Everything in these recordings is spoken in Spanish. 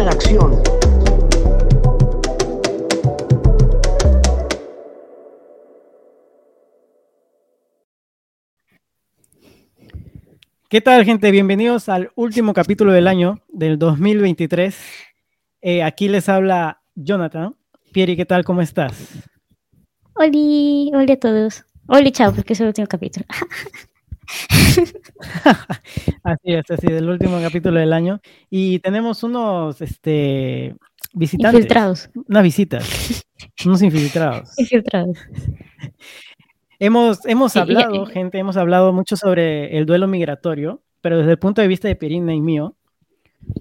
en acción. ¿Qué tal, gente? Bienvenidos al último capítulo del año, del 2023. Eh, aquí les habla Jonathan. Pieri, ¿qué tal? ¿Cómo estás? Hola, hola a todos. Hola, chao, porque es el último capítulo. así es, así es, el último capítulo del año. Y tenemos unos este, visitantes. Infiltrados. Unas visitas. unos infiltrados. Infiltrados. Hemos, hemos hablado, gente, hemos hablado mucho sobre el duelo migratorio, pero desde el punto de vista de Pierina y mío.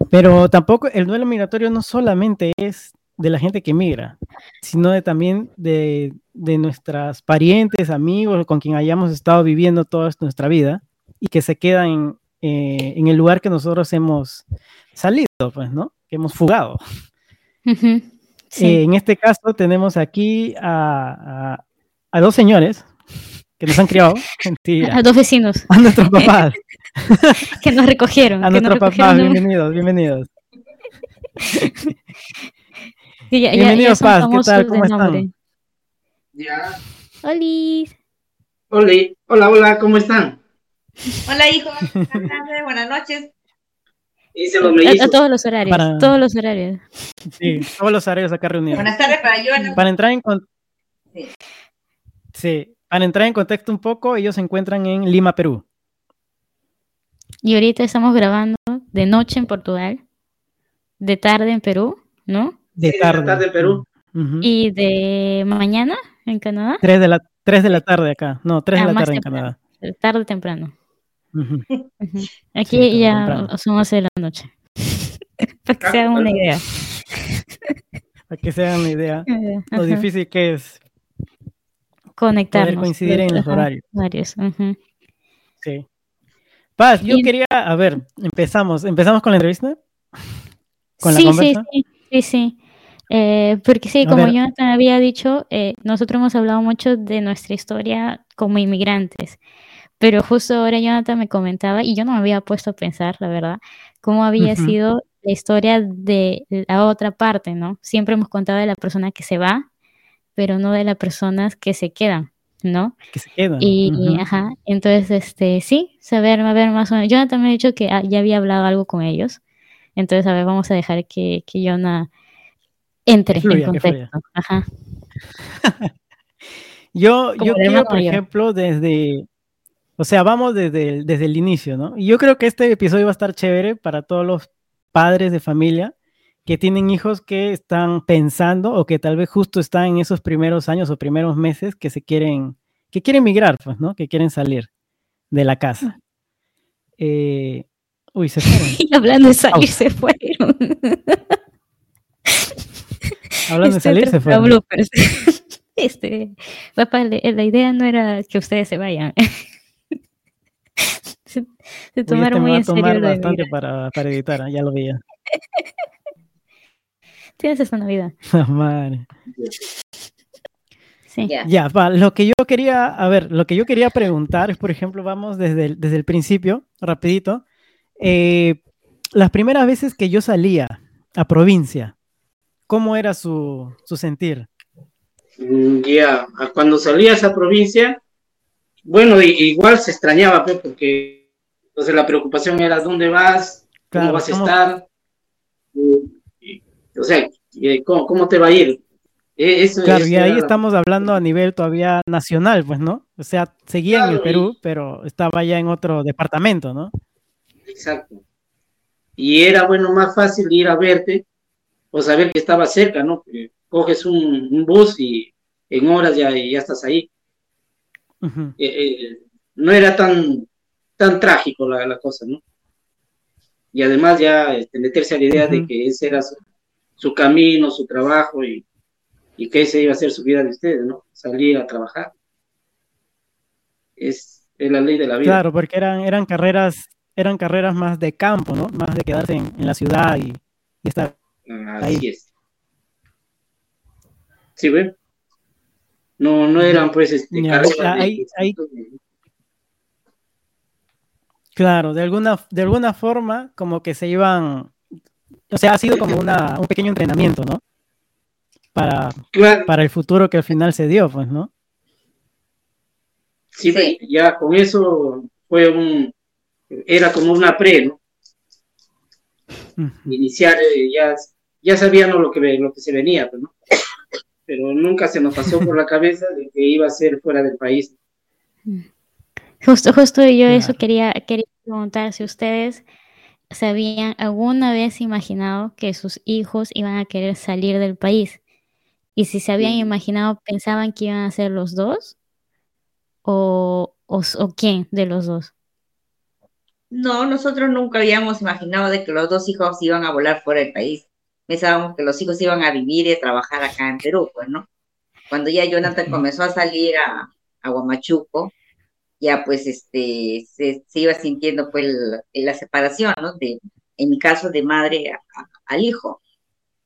Pero tampoco el duelo migratorio no solamente es de la gente que migra, sino de, también de, de nuestras parientes, amigos, con quien hayamos estado viviendo toda nuestra vida y que se quedan en, eh, en el lugar que nosotros hemos salido, pues, ¿no? Que hemos fugado. Ujú, Sí. Eh, en este caso tenemos aquí a, a- a dos señores que nos han criado, mentira, a dos vecinos a nuestros papás, que nos recogieron. a que nos nuestros papás, de bienvenidos, bienvenidos. que ya- ya- ya Bienvenidos, Paz, ¿qué tal? ¿Cómo están? Ya. Oli. Hola, hola, hola, ¿cómo están? Hola hijos, buenas tardes, buenas noches. A, a todos los horarios, Para- todos los horarios. Sí, todos los horarios acá reunidos. Buenas tardes para Joana. Para entrar en con- Sí. sí, para entrar en contexto un poco, ellos se encuentran en Lima, Perú. Y ahorita estamos grabando de noche en Portugal, de tarde en Perú, ¿no? De la tarde. tarde en Perú. Y de mañana en Canadá, Tres de la tres de la tarde acá. No, tres Ah, de la tarde en. Canadá. de tarde temprano. Aquí Sí, ya temprano. son 11 de la noche. Para que se hagan una idea. Para que se hagan una idea lo difícil que es Conectarnos. poder coincidir en los horarios. Sí. Paz, yo Y- quería, a ver, empezamos, empezamos con la entrevista. ¿Con la sí, conversa? sí, sí, sí, sí. Eh, porque sí, como. Jonathan había dicho, eh, nosotros hemos hablado mucho de nuestra historia como inmigrantes, pero justo ahora Jonathan me comentaba, y yo no me había puesto a pensar, la verdad, cómo había Ujú. sido la historia de la otra parte, ¿no? Siempre hemos contado de la persona que se va, pero no de las personas que se quedan, ¿no? Que se quedan. Y, Ujú. ajá, entonces, este, sí, saber, a ver, más o menos. Jonathan me ha dicho que ah, ya había hablado algo con ellos. Entonces, a ver, vamos a dejar que, que Jonah entre fluya, en contexto. Ajá. Yo, Como yo quiero, por mayor. ejemplo, desde, o sea, vamos desde el, desde el inicio, ¿no? Y yo creo que este episodio va a estar chévere para todos los padres de familia que tienen hijos que están pensando o que tal vez justo están en esos primeros años o primeros meses que se quieren, que quieren migrar, pues, ¿no? Que quieren salir de la casa. Eh, uy, se fueron. Y hablando de salir, se fueron. Hablando de Este salir, se bloopers. Este, papá, la idea no era que ustedes se vayan. se, se Uy, este tomaron muy va a en serio tomar de bastante para, para editar, ah, ya lo veía. Tienes esta Navidad. Madre. Sí. Ya. Ya, va, lo que yo quería, a ver, lo que yo quería preguntar es, por ejemplo, vamos desde el, desde el principio, rapidito. Eh, las primeras veces que yo salía a provincia, ¿cómo era su, su sentir? Mm, Ya, cuando salía a esa provincia, bueno, igual se extrañaba, pues, porque entonces la preocupación era dónde vas, cómo vas a ¿cómo- estar, y- y- o sea, y, ¿cómo, cómo te va a ir? E- Eso, Claro, eso y ahí era- estamos hablando a nivel todavía nacional, pues, ¿no? O sea, seguía en el Perú, pero estaba ya en otro departamento, ¿no? Exacto. Y era, bueno, más fácil ir a verte o saber que estaba cerca, ¿no? Coges un, un bus y en horas ya, ya estás ahí. Ujú. Eh, eh, no era tan, tan trágico la, la cosa, ¿no? Y además ya este, meterse a la idea de Ujú. que ese era su, su camino, su trabajo y, y que esa iba a ser su vida de ustedes, ¿no? Salir a trabajar. Es, es la ley de la vida. Claro, porque eran, eran carreras, eran carreras más de campo, ¿no? Más de quedarse en, en la ciudad y, y estar Así Ahí. es. Sí, ¿ven? No, no eran pues este, Ya, Claro, de alguna, de alguna forma como que se iban o sea, ha sido como una, un pequeño entrenamiento, ¿no? Para, Claro, para el futuro que al final se dio, pues, ¿no? sí, Sí. ya con eso fue un, era como una pre, ¿no? Iniciar, eh, ya, ya sabíamos lo que, lo que se venía, pues, ¿no? Pero nunca se nos pasó por la cabeza de que iba a ser fuera del país. Justo, justo yo eso quería, quería preguntar si ustedes se habían alguna vez imaginado que sus hijos iban a querer salir del país. Y si se habían imaginado, pensaban que iban a ser los dos o, o, o quién de los dos. No, nosotros nunca habíamos imaginado de que los dos hijos iban a volar fuera del país. Pensábamos que los hijos iban a vivir y a trabajar acá en Perú, pues, ¿no? Cuando ya Jonathan comenzó a salir a, a Huamachuco, ya pues este se, se iba sintiendo pues el- la separación, ¿no? De, en mi caso, de madre a- a- al hijo.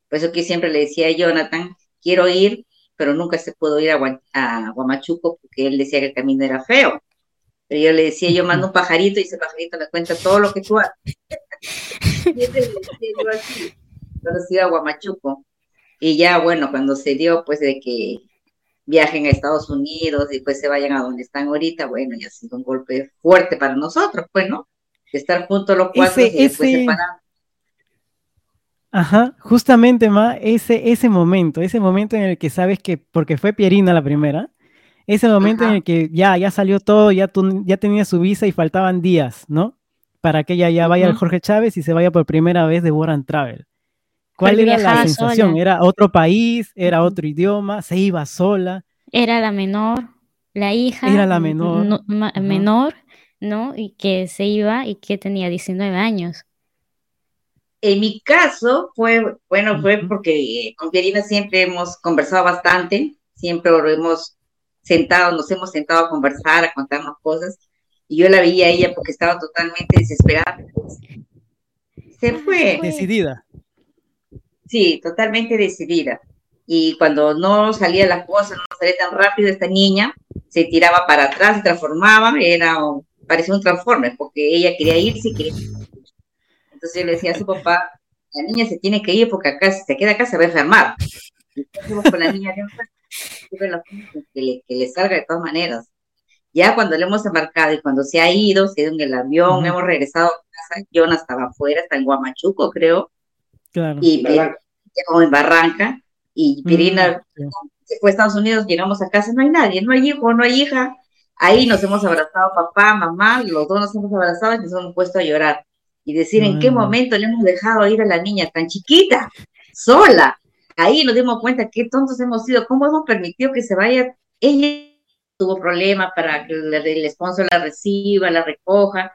Por eso que siempre le decía a Jonathan, quiero ir, pero nunca se pudo ir a, Hua- a Huamachuco porque él decía que el camino era feo. Pero yo le decía, yo mando un pajarito y ese pajarito me cuenta todo lo que tú haces. y ese le decía yo así, se iba a Huamachuco. Y ya, bueno, cuando se dio, pues, de que viajen a Estados Unidos y pues se vayan a donde están ahorita, bueno, ya ha sido un golpe fuerte para nosotros, pues, ¿no? Estar juntos los cuatro Ese- y después ese- separados. Ajá, justamente, Ma, ese, ese momento, ese momento en el que sabes que, porque fue Pierina la primera, ese momento en el que ya, ya salió todo, ya, tú, ya tenía su visa y faltaban días, ¿no? Para que ella ya vaya al Ujú. Jorge Chávez y se vaya por primera vez de Work and Travel. ¿Cuál era la sensación? sola. ¿Era otro país? ¿Era otro idioma? ¿Se iba sola? Era la menor, la hija Era la menor. no- ma- menor, ¿no? Y que se iba y que tenía 19 años. En mi caso fue, bueno, fue porque con Pierina siempre hemos conversado bastante, siempre lo hemos sentado, nos hemos sentado a conversar, a contarnos cosas, y yo la veía a ella porque estaba totalmente desesperada. Se fue, Decidida. Sí, totalmente decidida. Y cuando no salía las cosas, no salía tan rápido, esta niña se tiraba para atrás, se transformaba, era, parecía un transforme, porque ella quería irse y quería entonces yo le decía a su papá, la niña se tiene que ir porque acá, si se queda acá, se va a enfermar. Y ¿qué hacemos con la niña que le, que le salga de todas maneras. Ya cuando le hemos embarcado y cuando se ha ido, se ha ido en el avión, Ujú. hemos regresado a casa, Jonas estaba afuera, está en Guamachuco, creo, Claro. y Barranca. O en Barranca, y Pirina Mm, sí. se fue a Estados Unidos, llegamos a casa, no hay nadie, no hay hijo, no hay hija. Ahí nos hemos abrazado papá, mamá, los dos nos hemos abrazado y nos hemos puesto a llorar. Y decir, ¿en qué momento le hemos dejado ir a la niña tan chiquita, sola? Ahí nos dimos cuenta qué tontos hemos sido, cómo hemos permitido que se vaya. Ella tuvo problemas para que el, el sponsor la reciba, la recoja.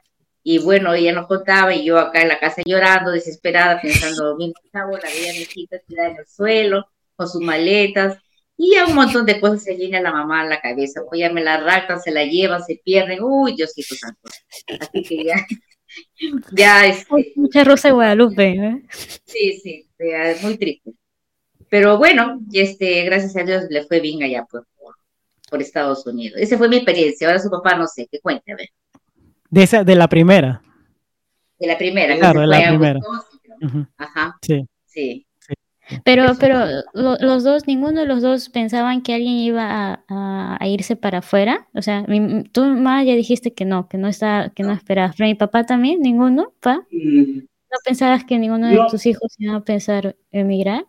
Y bueno, ella nos contaba y yo acá en la casa llorando, desesperada, pensando, mi chavo, la veía mi hijita tirada en el suelo, con sus maletas, y a un montón de cosas se llena la mamá en la cabeza, pues ya me la raptan, se la llevan, se pierden, uy, Diosito santo. Así que ya, ya, este, Mucha Rosa de Guadalupe, ¿eh? sí, sí, ya, es muy triste. Pero bueno, este, gracias a Dios le fue bien allá pues, por, por Estados Unidos. Esa fue mi experiencia, ahora su papá no sé, que cuente, a ver, De, esa, de la primera. de la primera, que Claro, de la primera. Ajá, Sí. sí. Pero, pero lo- los dos, ninguno de los dos pensaban que alguien iba a, a- a irse para afuera. O sea, mi- tú más ya dijiste que no, que no está, que no esperabas. Pero mi papá también, ninguno, pa. Mm, ¿No pensabas que ninguno de No. tus hijos iba a pensar emigrar?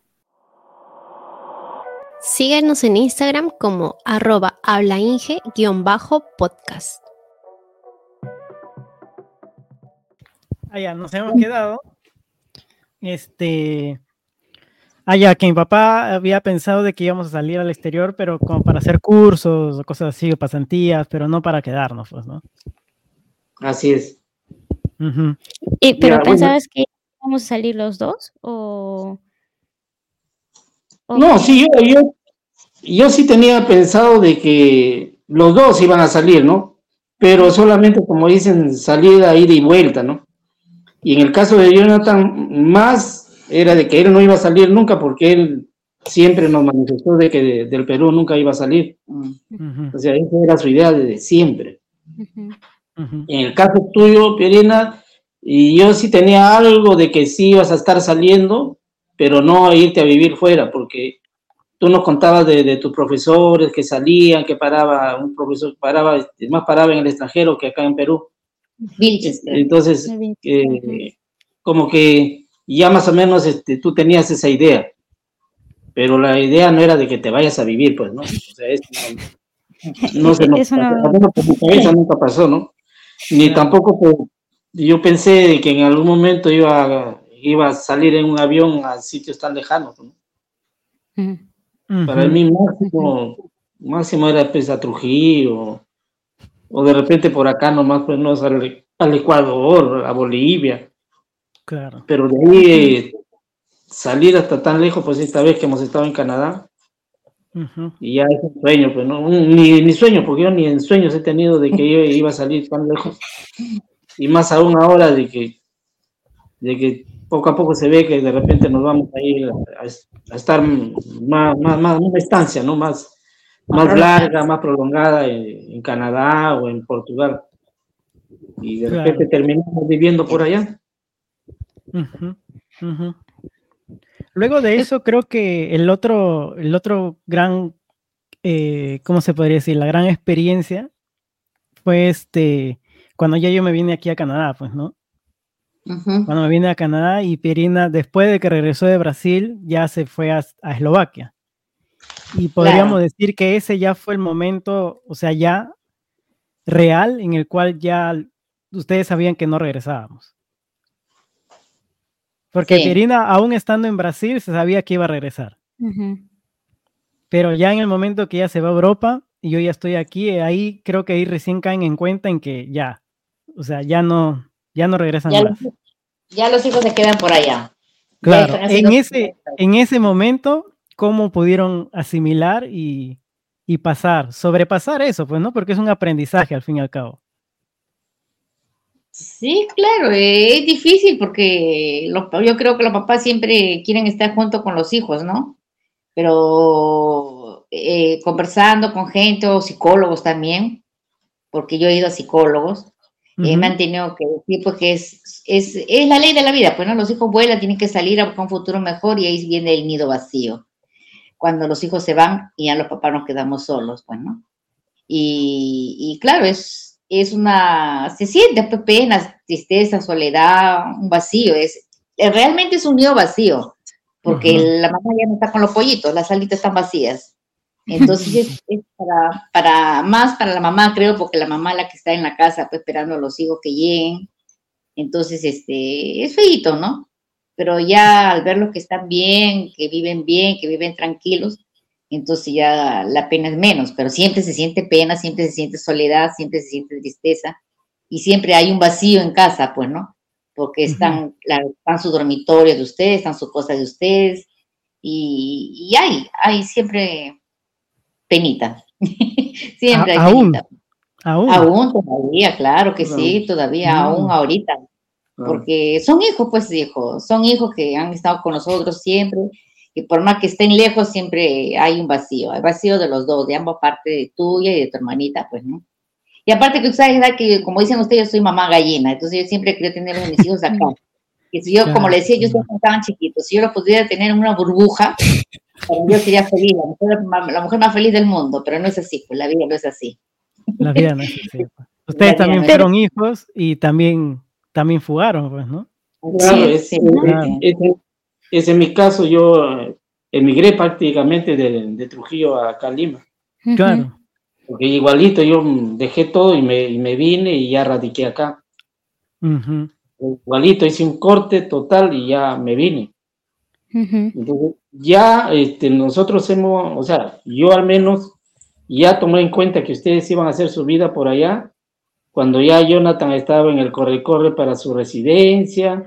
Síguenos en Instagram como arroba hablainge-podcast. Ya, nos hemos quedado. Este. Ah, ya, que mi papá había pensado de que íbamos a salir al exterior, pero como para hacer cursos o cosas así, o pasantías, pero no para quedarnos, pues, ¿no? Así es. Y, ¿Pero pensabas que íbamos a salir los dos? ¿O, o No, sí, yo, yo, yo sí tenía pensado de que los dos iban a salir, ¿no? Pero solamente, como dicen, salida, ida y vuelta, ¿no? Y en el caso de Jonathan, más era de que él no iba a salir nunca porque él siempre nos manifestó de que de- del Perú nunca iba a salir. O sea, esa era su idea desde siempre. Ujú. ujú. En el caso tuyo, Pierina, Y yo sí tenía algo de que sí ibas a estar saliendo, pero no irte a vivir fuera, porque tú nos contabas de, tus profesores que salían, que paraba, un profesor paraba, este, más paraba en el extranjero que acá en Perú. Entonces, eh, como que ya más o menos este, tú tenías esa idea, pero la idea no era de que te vayas a vivir, pues, ¿no? O sea, es, no, se nos, cabeza nunca pasó, ¿no? Ni tampoco pues, yo pensé que en algún momento iba, iba a salir en un avión a sitios tan lejanos, ¿no? Para mí máximo, máximo era pues a Trujillo, o de repente por acá nomás, pues no, al, al Ecuador, a Bolivia. Claro. Pero de ahí salir hasta tan lejos, pues esta vez que hemos estado en Canadá, y ya es un sueño, pues no, ni, ni, sueño, porque yo ni en sueños he tenido de que yo iba a salir tan lejos, y más aún ahora de que, de que poco a poco se ve que de repente nos vamos a ir a, estar más, más, más, una estancia, ¿no? Más, más larga, más prolongada en, Canadá o en Portugal. Y de repente terminamos viviendo por allá. Luego de eso, creo que el otro, el otro gran, eh, ¿cómo se podría decir? La gran experiencia fue este, cuando ya yo me vine aquí a Canadá, pues, ¿no? Cuando me vine a Canadá y Pierina, después de que regresó de Brasil, ya se fue a, Eslovaquia. Y podríamos decir que ese ya fue el momento, o sea, ya real en el cual ya ustedes sabían que no regresábamos. Porque Pierina, aún estando en Brasil, se sabía que iba a regresar. Pero ya en el momento que ella se va a Europa y yo ya estoy aquí, ahí creo que ahí recién caen en cuenta en que ya, o sea, ya no, ya no regresan ya más. Los, ya los hijos se quedan por allá. Claro, en ese, en ese momento, ¿cómo pudieron asimilar y, y pasar, sobrepasar eso? Pues, ¿no? Porque es un aprendizaje al fin y al cabo. Sí, claro, es difícil porque yo creo que los papás siempre quieren estar junto con los hijos, ¿no? Pero eh, conversando con gente o psicólogos también, porque yo he ido a psicólogos, he mantenido que decir pues que es, es, es, la ley de la vida, pues no, los hijos vuelan, tienen que salir a buscar un futuro mejor y ahí viene el nido vacío. Cuando los hijos se van y ya los papás nos quedamos solos, pues, ¿no? Y, y claro, es, es una, se siente pena, tristeza, soledad, un vacío, es, realmente es un nido vacío, porque la mamá ya no está con los pollitos, las salitas están vacías. Entonces es, para, para, más para la mamá, creo, porque la mamá la que está en la casa, pues esperando a los hijos que lleguen. Entonces, este, es feito, ¿no? Pero ya al ver los que están bien, que viven bien, que viven tranquilos, entonces ya la pena es menos, pero siempre se siente pena, siempre se siente soledad, siempre se siente tristeza y siempre hay un vacío en casa, pues, ¿no? Porque están, están su dormitorio de ustedes, están sus cosas de ustedes y, hay, hay siempre penita. siempre hay penita. Aún. Aún todavía, claro que sí, todavía, aún ahorita. Porque son hijos, pues hijos, son hijos que han estado con nosotros siempre y por más que estén lejos, siempre hay un vacío, hay vacío de los dos, de ambas partes, de tuya y de tu hermanita, pues, ¿no? Y aparte que ustedes sabes que, como dicen ustedes, yo soy mamá gallina, entonces yo siempre quiero tener a mis hijos acá. Y si yo, como le decía, yo cuando estaban chiquitos, si yo los pudiera tener en una burbuja, yo sería feliz, la mujer, más feliz del mundo, pero no es así, pues la vida no es así. La vida no es así. Pues. Ustedes también fueron hijos y también, también fugaron, pues, ¿no? Claro, sí, es en mi caso, yo emigré prácticamente de, Trujillo a Calima. Claro. Porque igualito yo dejé todo y me, vine y ya radiqué acá. Igualito, hice un corte total y ya me vine. Entonces, ya este, nosotros hemos, o sea, yo al menos ya tomé en cuenta que ustedes iban a hacer su vida por allá cuando ya Jonathan estaba en el corre-corre para su residencia,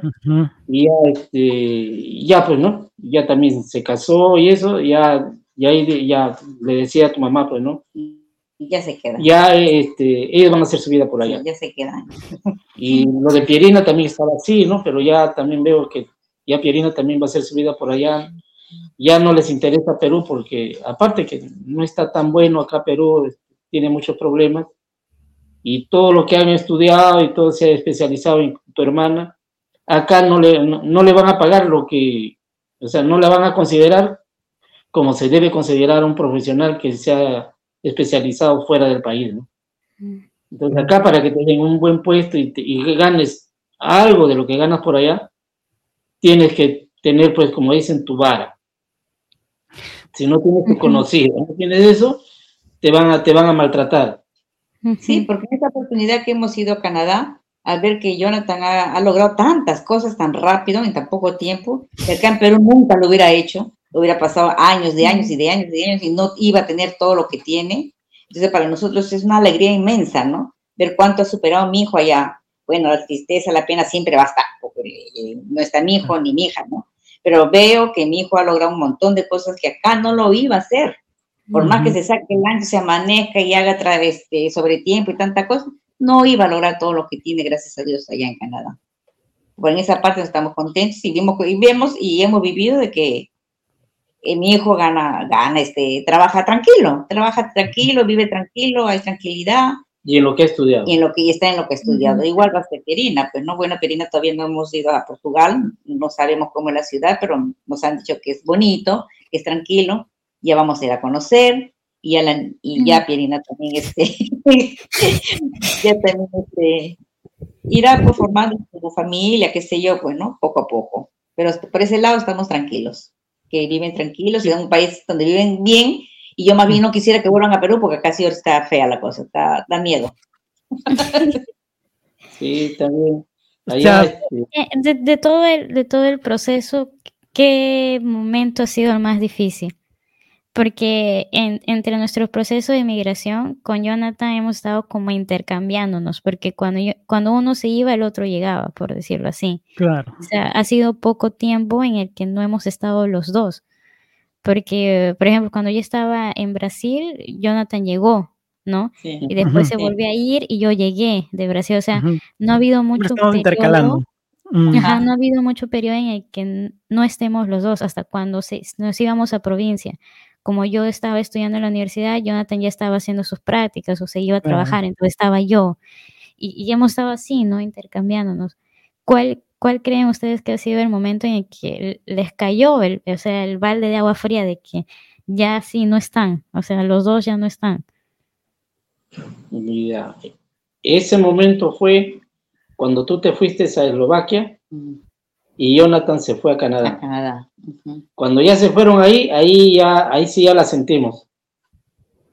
y ya, este, ya pues, ¿no? Ya también se casó y eso, ya, ya, ya le decía a tu mamá, pues, ¿no? Ya se queda. Ya, este, ellos van a hacer su vida por allá. ya se quedan. Y lo de Pierina también estaba así, ¿no? Pero ya también veo que ya Pierina también va a hacer su vida por allá. Ya no les interesa Perú porque, aparte que no está tan bueno acá Perú, tiene muchos problemas y todo lo que han estudiado y todo se ha especializado en tu hermana, acá no le, no, le van a pagar lo que, o sea, no la van a considerar como se debe considerar un profesional que se ha especializado fuera del país, ¿no? Mm. Entonces acá para que te den un buen puesto y, y ganes algo de lo que ganas por allá, tienes que tener, pues, como dicen, tu vara. Si no tienes tu conocido, no tienes eso, te van a, te van a maltratar. Sí, porque en esta oportunidad que hemos ido a Canadá, al ver que Jonathan ha, logrado tantas cosas tan rápido, en tan poco tiempo, que acá en Perú nunca lo hubiera hecho, hubiera pasado años de años y de años y de años y no iba a tener todo lo que tiene. Entonces, para nosotros es una alegría inmensa, ¿no? Ver cuánto ha superado mi hijo allá. Bueno, la tristeza, la pena siempre va a estar, porque eh, no está mi hijo ni mi hija, ¿no? Pero veo que mi hijo ha logrado un montón de cosas que acá no lo iba a hacer. Por más que se saque el año, se amanezca y haga través de sobre tiempo y tanta cosa, no iba a lograr todo lo que tiene, gracias a Dios, allá en Canadá. Bueno, en esa parte estamos contentos y, vimos, y vemos y hemos vivido de que eh, mi hijo gana, gana, este, trabaja tranquilo, trabaja tranquilo, vive tranquilo, hay tranquilidad. Y en lo que ha estudiado. Y en lo que está en lo que ha estudiado. Igual va a ser Perina, pues no, bueno, Perina todavía no hemos ido a Portugal, no sabemos cómo es la ciudad, pero nos han dicho que es bonito, que es tranquilo, ya vamos a ir a conocer, y ya, la, y ya Pierina también, este, ya también, este, irá pues, formando su familia, qué sé yo, pues, ¿no? Poco a poco. Pero por ese lado estamos tranquilos, que viven tranquilos y en un país donde viven bien, y yo más bien no quisiera que vuelvan a Perú porque acá sí está fea la cosa, está, da miedo. sí, también. Este, eh, de, de, todo el, de todo el proceso, ¿qué momento ha sido el más difícil? Porque entre nuestros procesos de migración con Jonathan hemos estado como intercambiándonos, porque cuando, cuando uno se iba, el otro llegaba, por decirlo así. Claro. O sea, ha sido poco tiempo en el que no hemos estado los dos. Porque, por ejemplo, cuando yo estaba en Brasil, Jonathan llegó, ¿no? Y después se volvió a ir y yo llegué de Brasil. O sea, no ha habido mucho periodo. intercalando. no ha habido mucho periodo en el que no estemos los dos hasta cuando se, nos íbamos a provincia como yo estaba estudiando en la universidad, Jonathan ya estaba haciendo sus prácticas o se iba a trabajar, entonces estaba yo. Y, y, hemos estado así, ¿no? Intercambiándonos. ¿Cuál, ¿Cuál creen ustedes que ha sido el momento en el que les cayó el, o sea, el balde de agua fría de que ya sí no están? O sea, los dos ya no están. Mira, ese momento fue cuando tú te fuiste a Eslovaquia y Jonathan se fue a Canadá. Canadá. Cuando ya se fueron ahí, ahí ya, ahí sí ya la sentimos.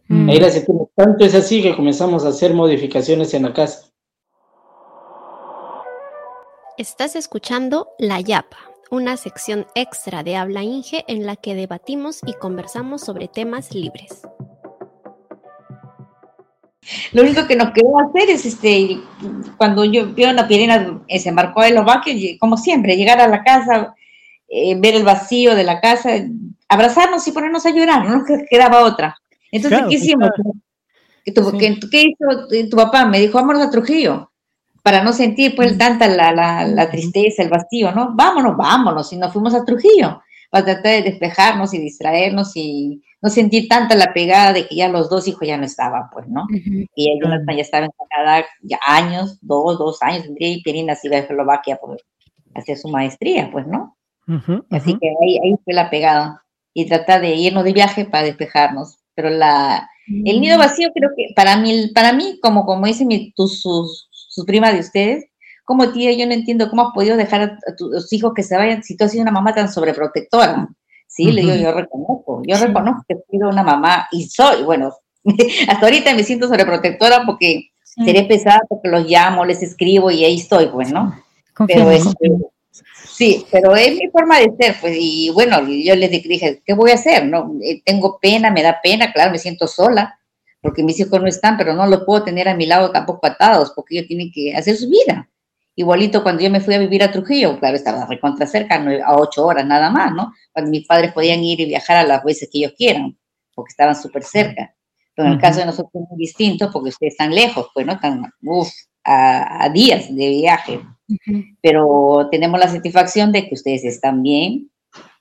Mm. Ahí la sentimos. Tanto es así que comenzamos a hacer modificaciones en la casa. Estás escuchando La Yapa, una sección extra de Habla Inge en la que debatimos y conversamos sobre temas libres. Lo único que nos quedó hacer es, este, cuando yo vio la Pirena se embarcó en los vaques, como siempre, llegar a la casa, eh, ver el vacío de la casa, abrazarnos y ponernos a llorar, no nos quedaba otra. Entonces, ¿qué hicimos? ¿Qué, hizo tu papá? Me dijo, vámonos a Trujillo, para no sentir pues tanta la, la, la tristeza, el vacío, ¿no? Vámonos, vámonos, y nos fuimos a Trujillo, para tratar de despejarnos y distraernos y no sentí tanta la pegada de que ya los dos hijos ya no estaban, pues, ¿no? Y Jonathan ya estaba en Canadá ya años, dos, dos años, tendría y Pirina se iba a Eslovaquia por hacer su maestría, pues, ¿no? Así que ahí, ahí fue la pegada. Y tratar de irnos de viaje para despejarnos. Pero la, el nido mm. vacío creo que para mí, para mí como, como dice mi, tu, sus, su prima de ustedes, como tía, yo no entiendo cómo has podido dejar a, tus hijos que se vayan si tú has sido una mamá tan sobreprotectora. Sí, le digo, yo reconozco, yo reconozco que he sido una mamá y soy, bueno, hasta ahorita me siento sobreprotectora porque seré pesada porque los llamo, les escribo y ahí estoy, pues, ¿no? pero este, sí, pero es mi forma de ser, pues, y bueno, yo les dije, ¿qué voy a hacer? No, eh, tengo pena, me da pena, claro, me siento sola, porque mis hijos no están, pero no los puedo tener a mi lado tampoco atados, porque ellos tienen que hacer su vida. Igualito cuando yo me fui a vivir a Trujillo, claro, estaba recontra cerca, a ocho horas nada más, ¿no? Cuando mis padres podían ir y viajar a las veces que ellos quieran, porque estaban súper cerca. Pero en el caso de nosotros es muy distinto, porque ustedes están lejos, pues, ¿no? Están, uff, a, días de viaje. Pero tenemos la satisfacción de que ustedes están bien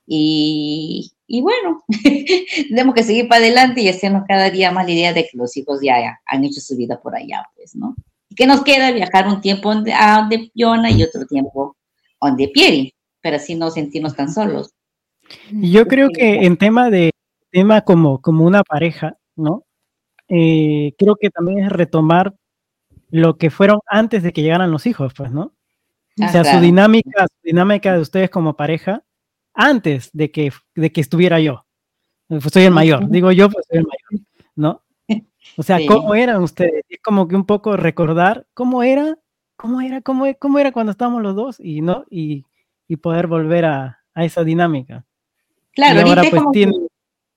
y, y bueno, tenemos que seguir para adelante y hacernos cada día más la idea de que los hijos ya han hecho su vida por allá, pues, ¿no? ¿Y qué nos queda? Viajar un tiempo a donde Yona y otro tiempo donde Pieri, pero así no sentirnos tan solos. Yo creo que en tema de tema como, como una pareja, ¿no? Eh, creo que también es retomar lo que fueron antes de que llegaran los hijos, pues, ¿no? o Ah, sea, su dinámica, su dinámica de ustedes como pareja antes de que, de que estuviera yo. Pues soy el mayor, digo yo, pues soy el mayor, ¿no? O sea, Sí. ¿cómo eran ustedes? Es como que un poco recordar cómo era, cómo era, cómo, cómo era cuando estábamos los dos y, ¿no? Y, y poder volver a, a esa dinámica. Claro, y ahora pues como tienen,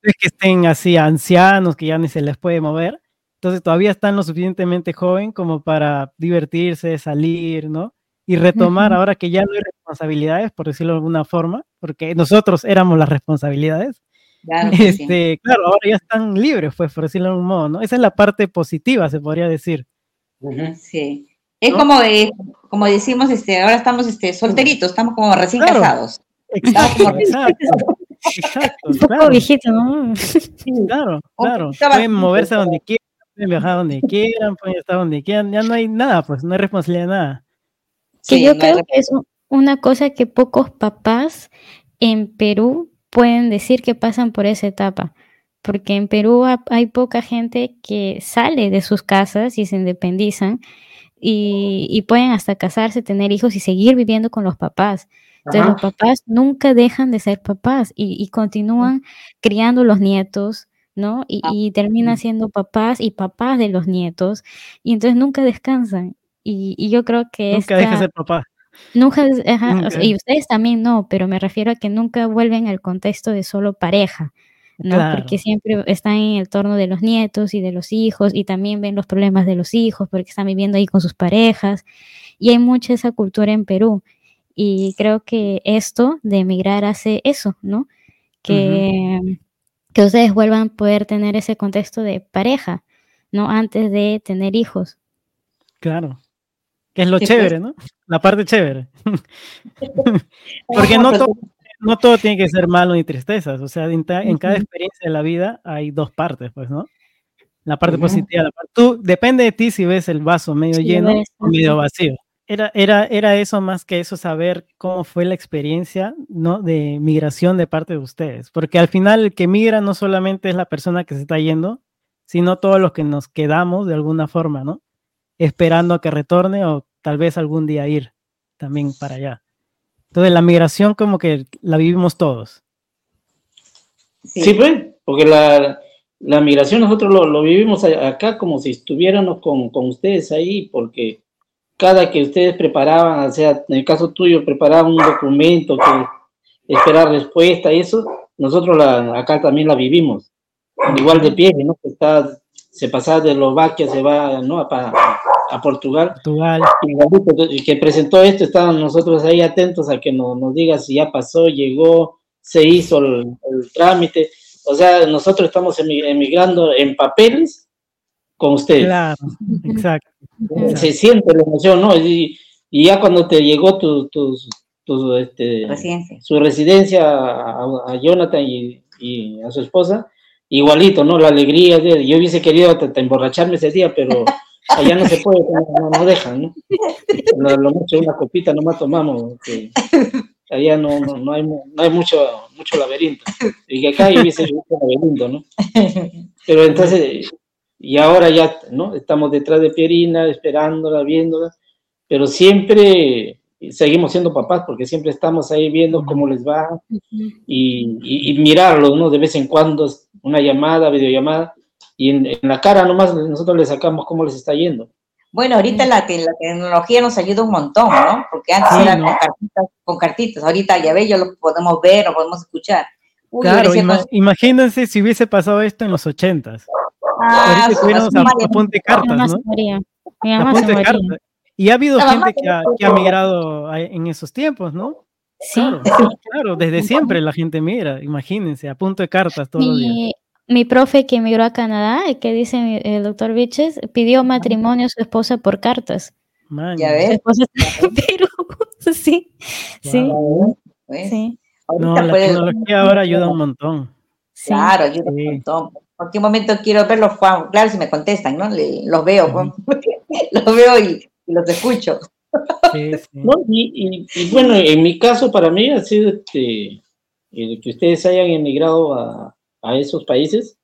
es que estén así ancianos, que ya ni se les puede mover, entonces todavía están lo suficientemente joven como para divertirse, salir, ¿no? Y retomar ahora que ya no hay responsabilidades, por decirlo de alguna forma, porque nosotros éramos las responsabilidades, claro que sí. este, claro, ahora ya están libres, pues, por decirlo de algún modo, ¿no? Esa es la parte positiva, se podría decir. Sí. Es ¿No? como, eh, como decimos, este, ahora estamos este, solteritos, estamos como recién Claro. casados. Exacto, como- exacto, exacto, Un poco claro. viejito, ¿no? Claro, claro. Pueden moverse a donde quieran, pueden viajar a donde quieran, pueden estar donde quieran. Ya no hay nada, pues no hay responsabilidad de nada. Que Sí, yo no creo que es una cosa que pocos papás en Perú pueden decir que pasan por esa etapa. Porque en Perú ha- hay poca gente que sale de sus casas y se independizan y, y pueden hasta casarse, tener hijos y seguir viviendo con los papás. Entonces Ajá. los papás nunca dejan de ser papás y, y continúan criando los nietos, ¿no? Y, Ah, y terminan siendo papás y papás de los nietos y entonces nunca descansan. Y, y yo creo que Nunca deja de esta- ser papá. Nunca, ajá, o sea, Nunca. y ustedes también no, pero me refiero a que nunca vuelven al contexto de solo pareja, ¿no? Claro. Porque siempre están en el torno de los nietos y de los hijos y también ven los problemas de los hijos porque están viviendo ahí con sus parejas y hay mucha esa cultura en Perú y creo que esto de emigrar hace eso, ¿no? Que, que ustedes vuelvan a poder tener ese contexto de pareja, ¿no? Antes de tener hijos. Claro. Que es lo Sí, pues. chévere, ¿no? La parte chévere. Porque no todo, no todo tiene que ser malo ni tristezas. O sea, en, ta- en cada experiencia de la vida hay dos partes, pues, ¿no? La parte Ujú. positiva, la parte. Tú, depende de ti si ves el vaso medio Sí, lleno ves, o medio vacío. Era, era, era eso más que eso, saber cómo fue la experiencia, ¿no? De migración de parte de ustedes. Porque al final el que migra no solamente es la persona que se está yendo, sino todos los que nos quedamos de alguna forma, ¿no? Esperando a que retorne o tal vez algún día ir también para allá. Entonces la migración como que la vivimos todos. Sí, pues, porque la, la migración nosotros lo, lo vivimos acá como si estuviéramos con, con ustedes ahí, porque cada que ustedes preparaban, o sea, en el caso tuyo, preparaban un documento que esperar respuesta y eso, nosotros la, acá también la vivimos. Igual de pie, ¿no? Que está, se pasa de Eslovaquia, se va ¿no? a, pa- a Portugal. Portugal, el que presentó esto, estábamos nosotros ahí atentos a que nos, nos diga si ya pasó, llegó, se hizo el, el trámite. O sea, nosotros estamos emi- emigrando en papeles con ustedes. claro, exacto. Se siente la emoción, ¿no? Y, y ya cuando te llegó tu, tu, tu, este, Residencia. su residencia a, a Jonathan y, y a su esposa, igualito, ¿no? La alegría, de- yo hubiese querido hasta emborracharme ese día, pero allá no se puede, no, no dejan, ¿no? Lo, lo mucho una copita nomás tomamos, que allá no, no, no hay, no hay mucho, mucho laberinto, y que acá hubiese mucho laberinto, ¿no? Pero entonces, y ahora ya, ¿no? Estamos detrás de Pierina, esperándola, viéndola, pero siempre seguimos siendo papás porque siempre estamos ahí viendo cómo les va y, y, y mirarlos, ¿no? De vez en cuando, una llamada, videollamada, y en, en la cara nomás nosotros les sacamos cómo les está yendo. Bueno, ahorita la, te- la tecnología nos ayuda un montón, ¿no? Porque antes Sí, era ¿no? con, cartitas, con cartitas, ahorita ya ve, yo lo podemos ver, lo podemos escuchar. Uy, Claro, ima- imagínense si hubiese pasado esto en los ochentas. Ah, Ahorita su- estuviéramos su a, madre. a punto de Mi cartas, ¿no? se moría. Mi A mamá se punto de moría. cartas. Y ha habido gente que ha, que ha migrado en esos tiempos, ¿no? Sí. Claro, claro, desde siempre la gente migra, imagínense, a punto de cartas todos los días. Mi, mi profe que emigró a Canadá, que dice el doctor Viches, pidió matrimonio a su esposa por cartas. Man, Ya Su ves. esposa está en Perú. Sí, sí, Wow. Pues, sí. No, la puede- tecnología ahora ayuda un montón. sí. Claro, ayuda Sí. un montón. En cualquier momento quiero verlos, Juan. Claro, si me contestan, ¿no? Le- los veo. Los veo y, y los escucho. Sí, sí. ¿no? Y, y- y bueno, en mi caso, para mí ha sido este, el que ustedes hayan emigrado a, a esos países.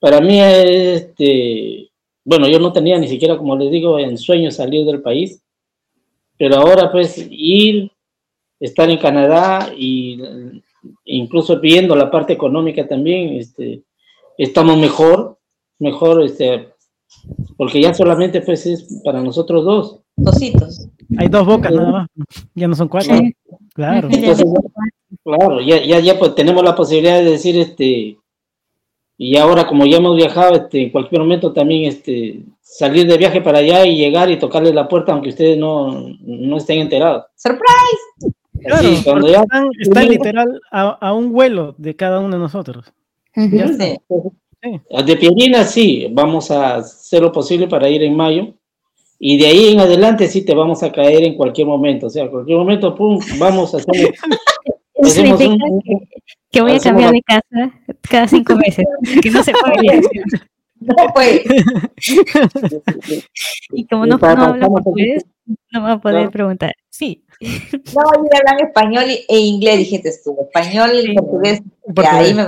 Para mí, este, bueno, yo no tenía ni siquiera, como les digo, en sueño salir del país, pero ahora pues ir, estar en Canadá y incluso viendo la parte económica también, este, estamos mejor, mejor, este, porque ya solamente pues es para nosotros dos. Dositos. Hay dos bocas nada más. Ya no son cuatro. Sí. Claro. Entonces, Claro, ya, ya, ya pues tenemos la posibilidad de decir, este, y ahora como ya hemos viajado, este, en cualquier momento también, este, salir de viaje para allá y llegar y tocarles la puerta aunque ustedes no, no estén enterados. ¡Surprise! Claro, Así, cuando ya, están, están literal a, a un vuelo de cada uno de nosotros. Ya está. Sí. de Piedina sí, vamos a hacer lo posible para ir en mayo, y de ahí en adelante sí te vamos a caer en cualquier momento, o sea, en cualquier momento, pum, vamos a hacer... Significa un- que, que voy a cambiar la- de casa cada cinco meses, que no se puede. No, pues, Y como no, no habla estamos- portugués, no va a poder preguntar. Sí. no, ellos hablan español e inglés, dijiste tú. Español y Sí. portugués. Y Portugués. ahí me...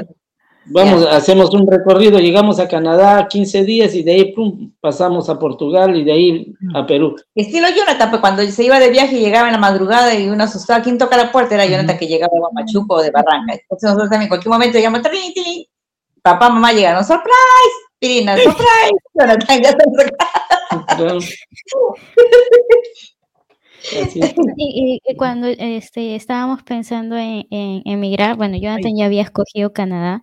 Vamos, hacemos un recorrido, llegamos a Canadá 15 días y de ahí pum, pasamos a Portugal y de ahí a Perú. Estilo Jonathan, pues cuando se iba de viaje y llegaba en la madrugada y uno asustaba, ¿quién toca la puerta? Era Jonathan que llegaba de Guamachuco o de Barranca. Entonces nosotros también en cualquier momento llegamos, trin, trin, papá, mamá llegaron, surprise, Pirina, surprise, Jonathan, ya estamos acá. Claro. Así es. Y, y- y cuando este, estábamos pensando en, en emigrar, bueno, Jonathan ya había escogido Canadá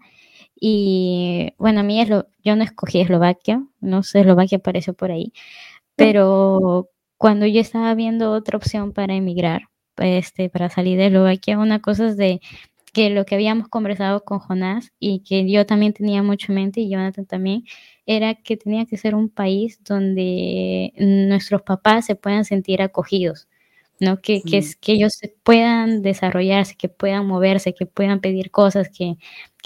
y bueno, a mí es lo, yo no escogí Eslovaquia, no sé, Eslovaquia apareció por ahí, pero cuando yo estaba viendo otra opción para emigrar, este, para salir de Eslovaquia, una cosa es de que lo que habíamos conversado con Jonás y que yo también tenía mucho en mente y Jonathan también, era que tenía que ser un país donde nuestros papás se puedan sentir acogidos, ¿no? Que, que, es- que ellos puedan desarrollarse, que puedan moverse, que puedan pedir cosas, que,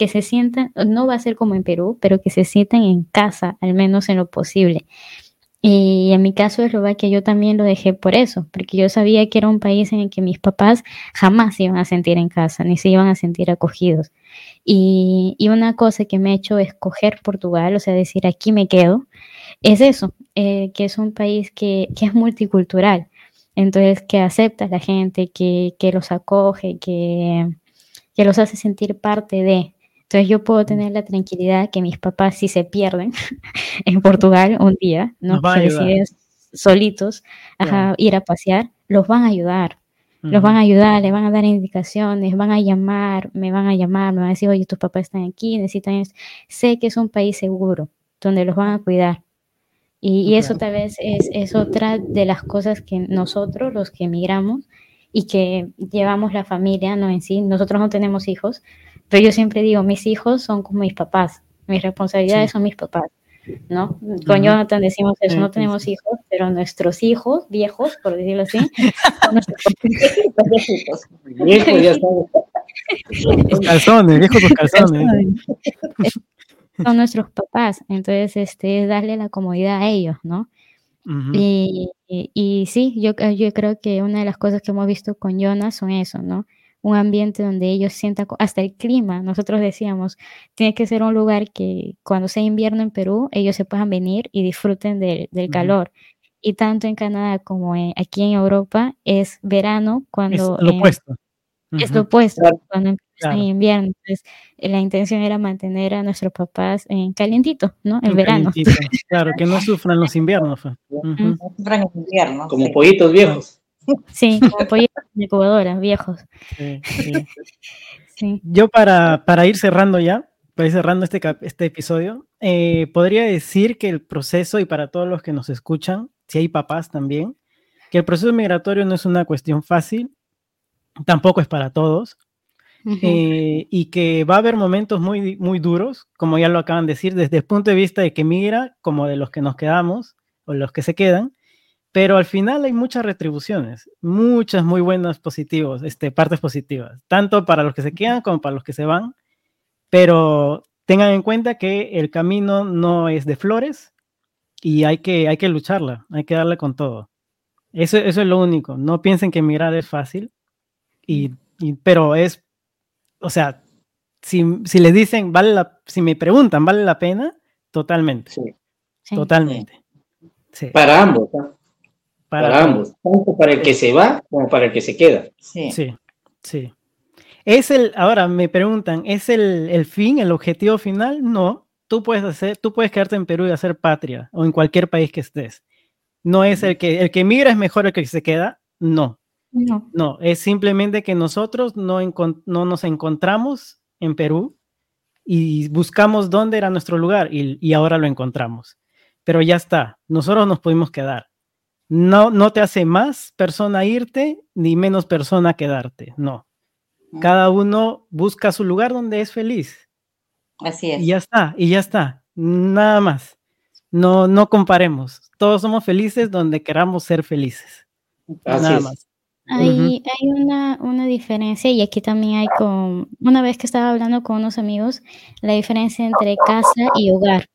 que se sientan, no va a ser como en Perú, pero que se sientan en casa, al menos en lo posible. Y en mi caso, Eslovaquia, yo también lo dejé por eso, porque yo sabía que era un país en el que mis papás jamás se iban a sentir en casa, ni se iban a sentir acogidos. Y, y una cosa que me ha hecho escoger Portugal, o sea, decir aquí me quedo, es eso, eh, que es un país que, que es multicultural, entonces que acepta a la gente, que, que los acoge, que, que los hace sentir parte de. Entonces yo puedo tener la tranquilidad que mis papás si se pierden en Portugal un día, ¿no? Se deciden solitos ajá, ir a pasear, los van a ayudar los van a ayudar, les van a dar indicaciones, van a llamar, me van a llamar, me van a decir, oye, tus papás están aquí, necesitan esto. Sé que es un país seguro, donde los van a cuidar. Y, y eso tal vez es, es otra de las cosas que nosotros, los que emigramos y que llevamos la familia, no en sí, nosotros no tenemos hijos, pero yo siempre digo, mis hijos son como mis papás, mis responsabilidades Sí. son mis papás. ¿No? Con. Jonathan decimos eso, no tenemos hijos, pero nuestros hijos, viejos, por decirlo así, son nuestros Viejitos. Viejo, ya sabes. Los calzones, viejos los calzones. son nuestros papás, entonces este es darle la comodidad a ellos, ¿no? Y, y- y sí, yo, yo creo que una de las cosas que hemos visto con Jonas son eso, ¿no? Un ambiente donde ellos sientan, hasta el clima, nosotros decíamos, tiene que ser un lugar que cuando sea invierno en Perú, ellos se puedan venir y disfruten del, del calor. Y tanto en Canadá como en- aquí en Europa es verano Es cuando lo en- opuesto. es lo opuesto Claro. cuando empieza en Claro. invierno. Entonces, eh, la intención era mantener a nuestros papás en calientito, ¿no? En verano. calientito. Claro, que no sufran los inviernos. pues. Sufran en invierno. Como pollitos viejos. Sí, como pollitos de incubadora, viejos. Sí, sí. Sí. Yo para, para ir cerrando ya, para ir cerrando este, este episodio, eh, podría decir que el proceso, y para todos los que nos escuchan, si hay papás también, que el proceso migratorio no es una cuestión fácil, tampoco es para todos, eh, y que va a haber momentos muy, muy duros, como ya lo acaban de decir, desde el punto de vista de que migra, como de los que nos quedamos o los que se quedan, pero al final hay muchas retribuciones, muchas muy buenas positivos, este, partes positivas, tanto para los que se quedan como para los que se van, pero tengan en cuenta que el camino no es de flores y hay que, hay que lucharla, hay que darle con todo. Eso, eso es lo único. No piensen que emigrar es fácil, y, pero es, o sea, si, si les dicen, vale la, si me preguntan, ¿vale la pena? Totalmente. Totalmente. Para ambos. Para, ambos. Tanto para el que se va como para el que se queda. Sí. Sí. Es el, ahora me preguntan, ¿es el, el fin, el objetivo final? No. Tú puedes hacer, tú puedes quedarte en Perú y hacer patria o en cualquier país que estés. No es el que, el que migra es mejor el que se queda. No. No. No, es simplemente que nosotros no, no nos encontramos en Perú y buscamos dónde era nuestro lugar y, ahora lo encontramos. Pero ya está, nosotros nos pudimos quedar. No, no te hace más persona irte ni menos persona quedarte, no. Cada uno busca su lugar donde es feliz. Así es. Y ya está, y ya está, nada más. No, no comparemos. Todos somos felices donde queramos ser felices. nada más. Hay, hay una, una, diferencia y aquí también hay con, una vez que estaba hablando con unos amigos, la diferencia entre casa y hogar.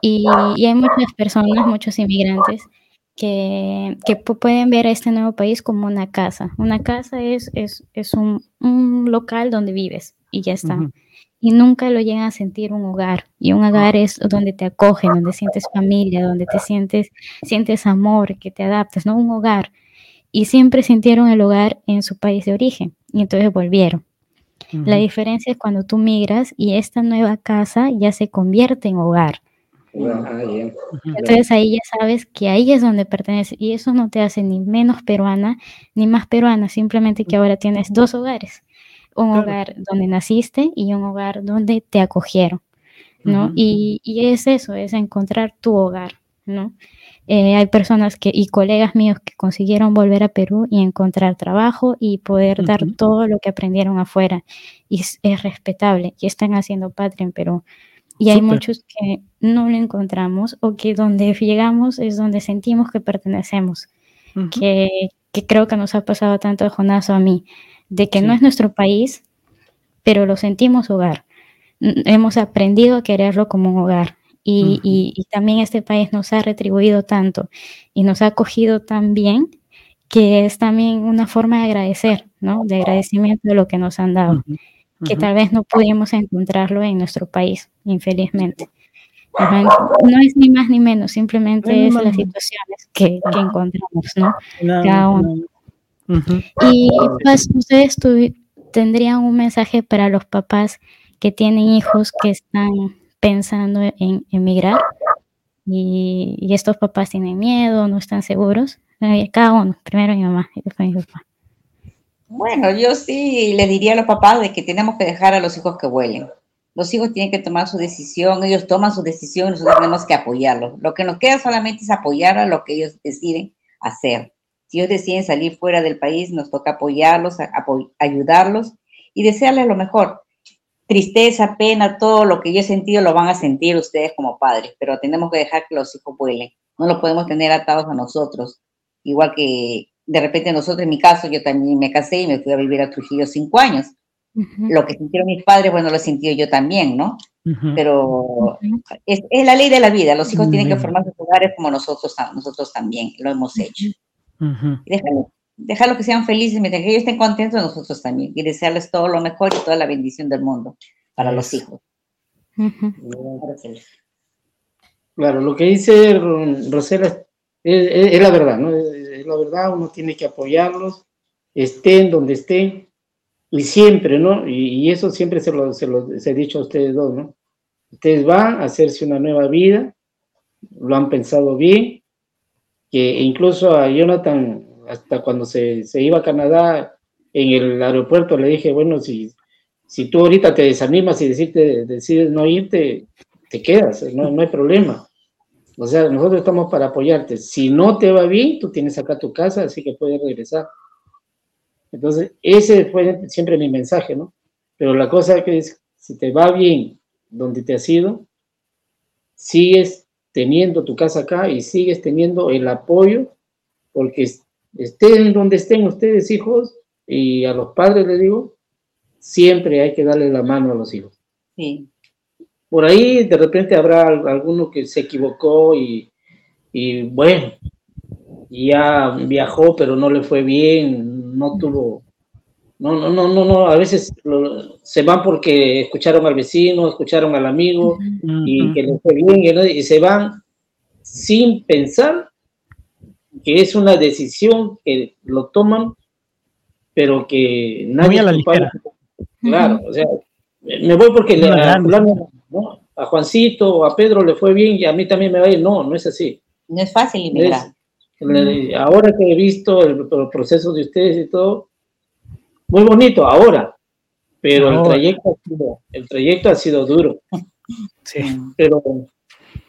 Y, y hay muchas personas, muchos inmigrantes, que, que, pueden ver a este nuevo país como una casa. Una casa es, es, es un, un, local donde vives y ya está. Y nunca lo llegan a sentir un hogar. Y un hogar es donde te acogen, donde sientes familia, donde te sientes, sientes amor, que te adaptas, ¿no? Un hogar y siempre sintieron el hogar en su país de origen y entonces volvieron. La diferencia es cuando tú migras y esta nueva casa ya se convierte en hogar. Ah, entonces ahí ya sabes que ahí es donde pertenece y eso no te hace ni menos peruana ni más peruana, simplemente que ahora tienes dos hogares, un hogar donde naciste y un hogar donde te acogieron, ¿no? y, y, es eso, es encontrar tu hogar, ¿no? Eh, hay personas que, y colegas míos que consiguieron volver a Perú y encontrar trabajo y poder dar todo lo que aprendieron afuera. Y es, respetable y están haciendo patria en Perú. Y hay muchos que no lo encontramos o que donde llegamos es donde sentimos que pertenecemos. que, que, creo que nos ha pasado tanto a Jonás o a mí, de que no es nuestro país, pero lo sentimos hogar. Hemos aprendido a quererlo como un hogar y, también este país nos ha retribuido tanto y nos ha acogido tan bien que es también una forma de agradecer, ¿no? De agradecimiento de lo que nos han dado, que tal vez no pudimos encontrarlo en nuestro país, infelizmente. No es ni más ni menos, simplemente es las situaciones que, encontramos, ¿no? Cada uno. Y pues ustedes tendrían un mensaje para los papás que tienen hijos que están pensando en emigrar y, estos papás tienen miedo, no están seguros. Cada uno, primero mi mamá y después mi papá. Bueno, yo sí le diría a los papás de que tenemos que dejar a los hijos que vuelen. Los hijos tienen que tomar su decisión, ellos toman su decisión, nosotros tenemos que apoyarlos. Lo que nos queda solamente es apoyar a lo que ellos deciden hacer. Si ellos deciden salir fuera del país, nos toca apoyarlos, ayudarlos y desearles lo mejor tristeza, pena, todo lo que yo he sentido lo van a sentir ustedes como padres, pero tenemos que dejar que los hijos vuelen. No los podemos tener atados a nosotros. Igual que de repente nosotros, en mi caso, yo también me casé y me fui a vivir a Trujillo cinco años. Lo que sintieron mis padres, bueno, lo he sentido yo también, ¿no? Pero es, la ley de la vida. Los hijos tienen que formar sus hogares como nosotros, nosotros también lo hemos hecho dejarlo que sean felices, mientras que ellos estén contentos, nosotros también, y desearles todo lo mejor y toda la bendición del mundo para los hijos. Claro, lo que dice Rosela es, la verdad, ¿no? Es, la verdad, uno tiene que apoyarlos, estén donde estén, y siempre, ¿no? Y, eso siempre se lo, se lo he dicho a ustedes dos, ¿no? Ustedes van a hacerse una nueva vida, lo han pensado bien, que incluso a Jonathan hasta cuando se, se, iba a Canadá, en el aeropuerto le dije, bueno, si, si tú ahorita te desanimas y decirte, decides no irte, te quedas, no, no hay problema. O sea, nosotros estamos para apoyarte. Si no te va bien, tú tienes acá tu casa, así que puedes regresar. Entonces, ese fue siempre mi mensaje, ¿no? Pero la cosa que es, si te va bien donde te has ido, sigues teniendo tu casa acá y sigues teniendo el apoyo, porque estén donde estén ustedes hijos, y a los padres les digo, siempre hay que darle la mano a los hijos. Sí. Por ahí de repente habrá alguno que se equivocó y, y bueno, ya viajó, pero no le fue bien, no tuvo, no, no, no, no, no a veces se van porque escucharon al vecino, escucharon al amigo y que le fue bien y, se van sin pensar que es una decisión que lo toman, pero que nadie... la ligera. Claro, o sea, me voy porque le, a, a Juancito o a Pedro le fue bien y a mí también me va a ir. No, no es así. No es fácil inmigrar. Ahora que he visto el, proceso de ustedes y todo, muy bonito ahora, pero el, trayecto ha sido, el trayecto ha sido duro. Sí. Pero,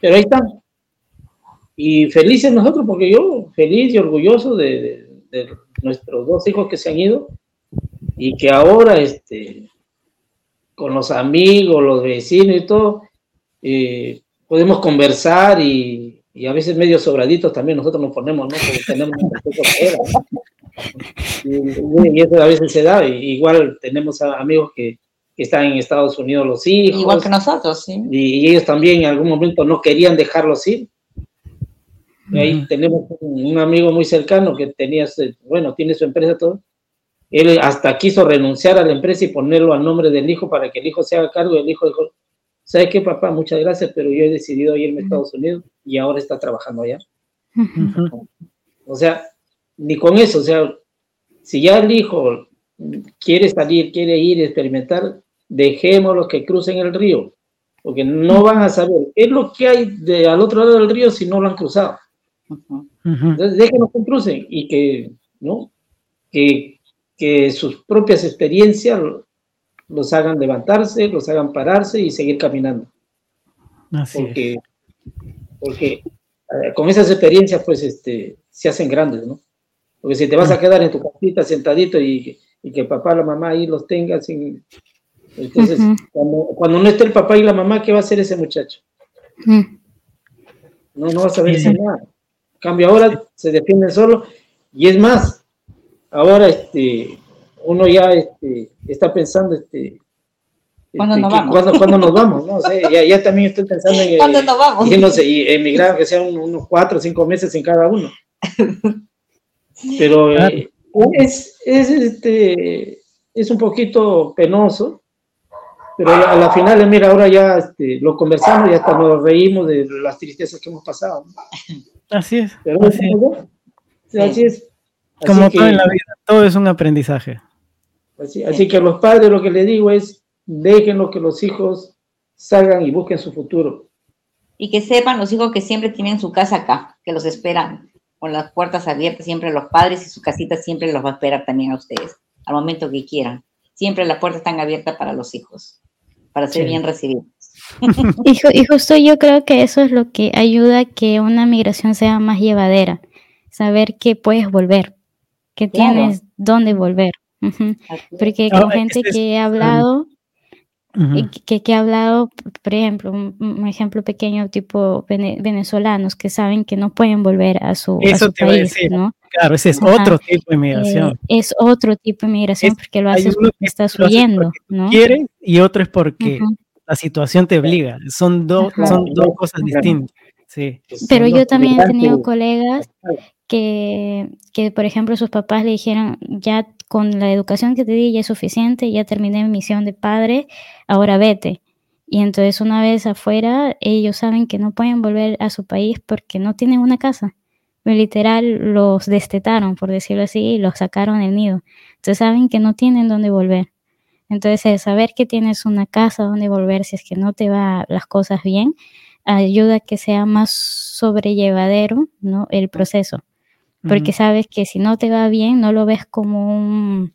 pero ahí están. Y felices nosotros, porque yo feliz y orgulloso de, nuestros dos hijos que se han ido y que ahora este, con los amigos, los vecinos y todo, eh, podemos conversar y, y, a veces medio sobraditos también nosotros nos ponemos, ¿no? Porque tenemos y, y, eso a veces se da. igual tenemos amigos que, que, están en Estados Unidos los hijos. Igual que nosotros, sí. Y, ellos también en algún momento no querían dejarlos ir. ahí tenemos un, amigo muy cercano que tenía, bueno, tiene su empresa todo. Él hasta quiso renunciar a la empresa y ponerlo al nombre del hijo para que el hijo se haga cargo. El hijo dijo, ¿sabes qué, papá? Muchas gracias, pero yo he decidido irme a Estados Unidos y ahora está trabajando allá. O sea, ni con eso, o sea, si ya el hijo quiere salir, quiere ir, experimentar, dejémoslo que crucen el río, porque no van a saber qué es lo que hay de, al otro lado del río si no lo han cruzado. Entonces, déjenos que crucen y que, ¿no? Que, que sus propias experiencias los hagan levantarse, los hagan pararse y seguir caminando. Así porque, porque eh, con esas experiencias, pues, este, se hacen grandes, ¿no? Porque si te vas a quedar en tu casita sentadito y, y que el papá, la mamá ahí los tenga, sin, entonces, cuando, no esté el papá y la mamá, ¿qué va a hacer ese muchacho? No, no va a saber hacer nada. En cambio, ahora se defienden solo. Y es más, ahora este, uno ya este, está pensando este, ¿Cuándo nos vamos? ¿cuándo, nos vamos? No ya, ya, también estoy pensando en ¿Cuándo nos vamos? y emigrar, que sean unos cuatro o cinco meses en cada uno. Pero eh, es, es, este, es un poquito penoso, pero a la final, mira, ahora ya este, lo conversamos y hasta nos reímos de las tristezas que hemos pasado. Así es. así, es. Como todo en la vida, todo es un aprendizaje. Así, que a los padres lo que les digo es, déjenlo que los hijos salgan y busquen su futuro. Y que sepan los hijos que siempre tienen su casa acá, que los esperan con las puertas abiertas, siempre los padres y su casita siempre los va a esperar también a ustedes, al momento que quieran. Siempre las puertas están abiertas para los hijos, para ser bien recibidos. y, justo yo creo que eso es lo que ayuda a que una migración sea más llevadera, saber que puedes volver, que tienes dónde volver. Porque con gente que he hablado, que, que, he hablado, por ejemplo, un, ejemplo pequeño tipo venezolanos que saben que no pueden volver a su, país, ¿no? Claro, ese es otro tipo de migración. Eh, es otro tipo de migración porque lo haces porque estás huyendo, ¿no? Quieres y otro es porque la situación te obliga. Son, dos son dos cosas distintas. Sí. Pero yo también he tenido colegas que, que, por ejemplo, sus papás le dijeron, ya con la educación que te di ya es suficiente, ya terminé mi misión de padre, ahora vete. Y entonces una vez afuera, ellos saben que no pueden volver a su país porque no tienen una casa. Literal, los destetaron, por decirlo así, y los sacaron del nido. Entonces saben que no tienen dónde volver. Entonces, saber que tienes una casa donde volver si es que no te va las cosas bien, ayuda a que sea más sobrellevadero ¿no? el proceso porque sabes que si no te va bien, no lo ves como un,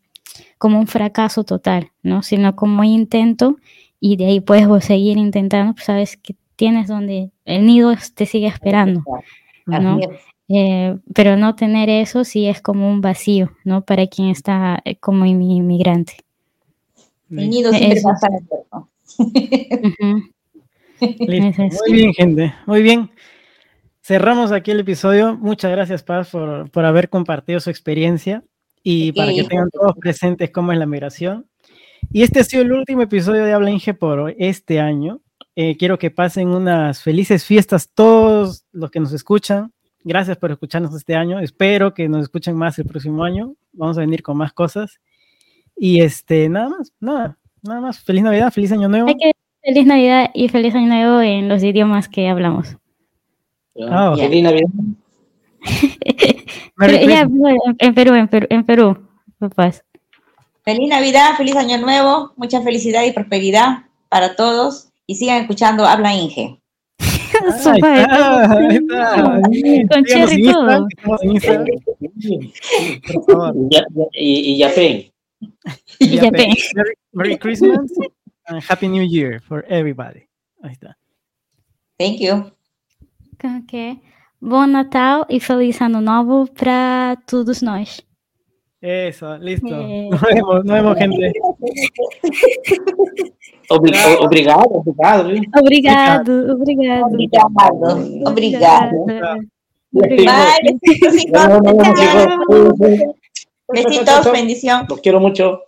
como un fracaso total, ¿no? Sino como un intento y de ahí puedes seguir intentando, pues sabes que tienes donde el nido te sigue esperando, ¿no? Eh, pero no tener eso sí es como un vacío, ¿no? Para quien está eh, como inmigrante. El nido siempre va a estar Muy bien, gente. Muy bien cerramos aquí el episodio. Muchas gracias, Paz, por, haber compartido su experiencia y para que tengan todos presentes cómo es la migración. Y este ha sido el último episodio de Habla Inge por este año. Eh, quiero que pasen unas felices fiestas todos los que nos escuchan, Gracias por escucharnos este año. Espero que nos escuchen más el próximo año. Vamos a venir con más cosas. Y este, nada más, nada, nada más. Feliz Navidad, feliz Año Nuevo. Hay que feliz Navidad y feliz Año Nuevo en los idiomas que hablamos. Ah, Navidad. Merry Pero ya, en Perú, en Perú, en Perú, papás. Feliz Navidad, feliz Año Nuevo, mucha felicidad y prosperidad para todos y sigan escuchando Habla Inge. Con cherry y todo. Yapen. Y Merry Christmas and Happy New Year for everybody. Ahí está. Thank you. Ok. Bom Natal e Feliz Ano Novo para todos nós. Eso, listo. Eh. Nos vemos, nos gente. Obrigado, obrigado. Obrigado, obrigado. Obrigado. Obrigado. Obrigado. Chao. chicos. Besitos, bendición. Los quiero mucho.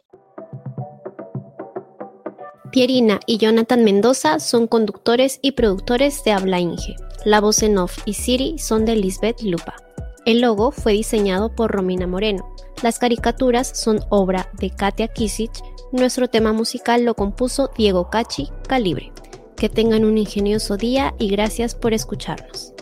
Pierina y Jonathan Mendoza son conductores y productores de Habla Inge. La voz en off y Siri son de Lisbeth Lupa. El logo fue diseñado por Romina Moreno. Las caricaturas son obra de Katia Kisich. Nuestro tema musical lo compuso Diego Cachi Calibre. Que tengan un ingenioso día y gracias por escucharnos.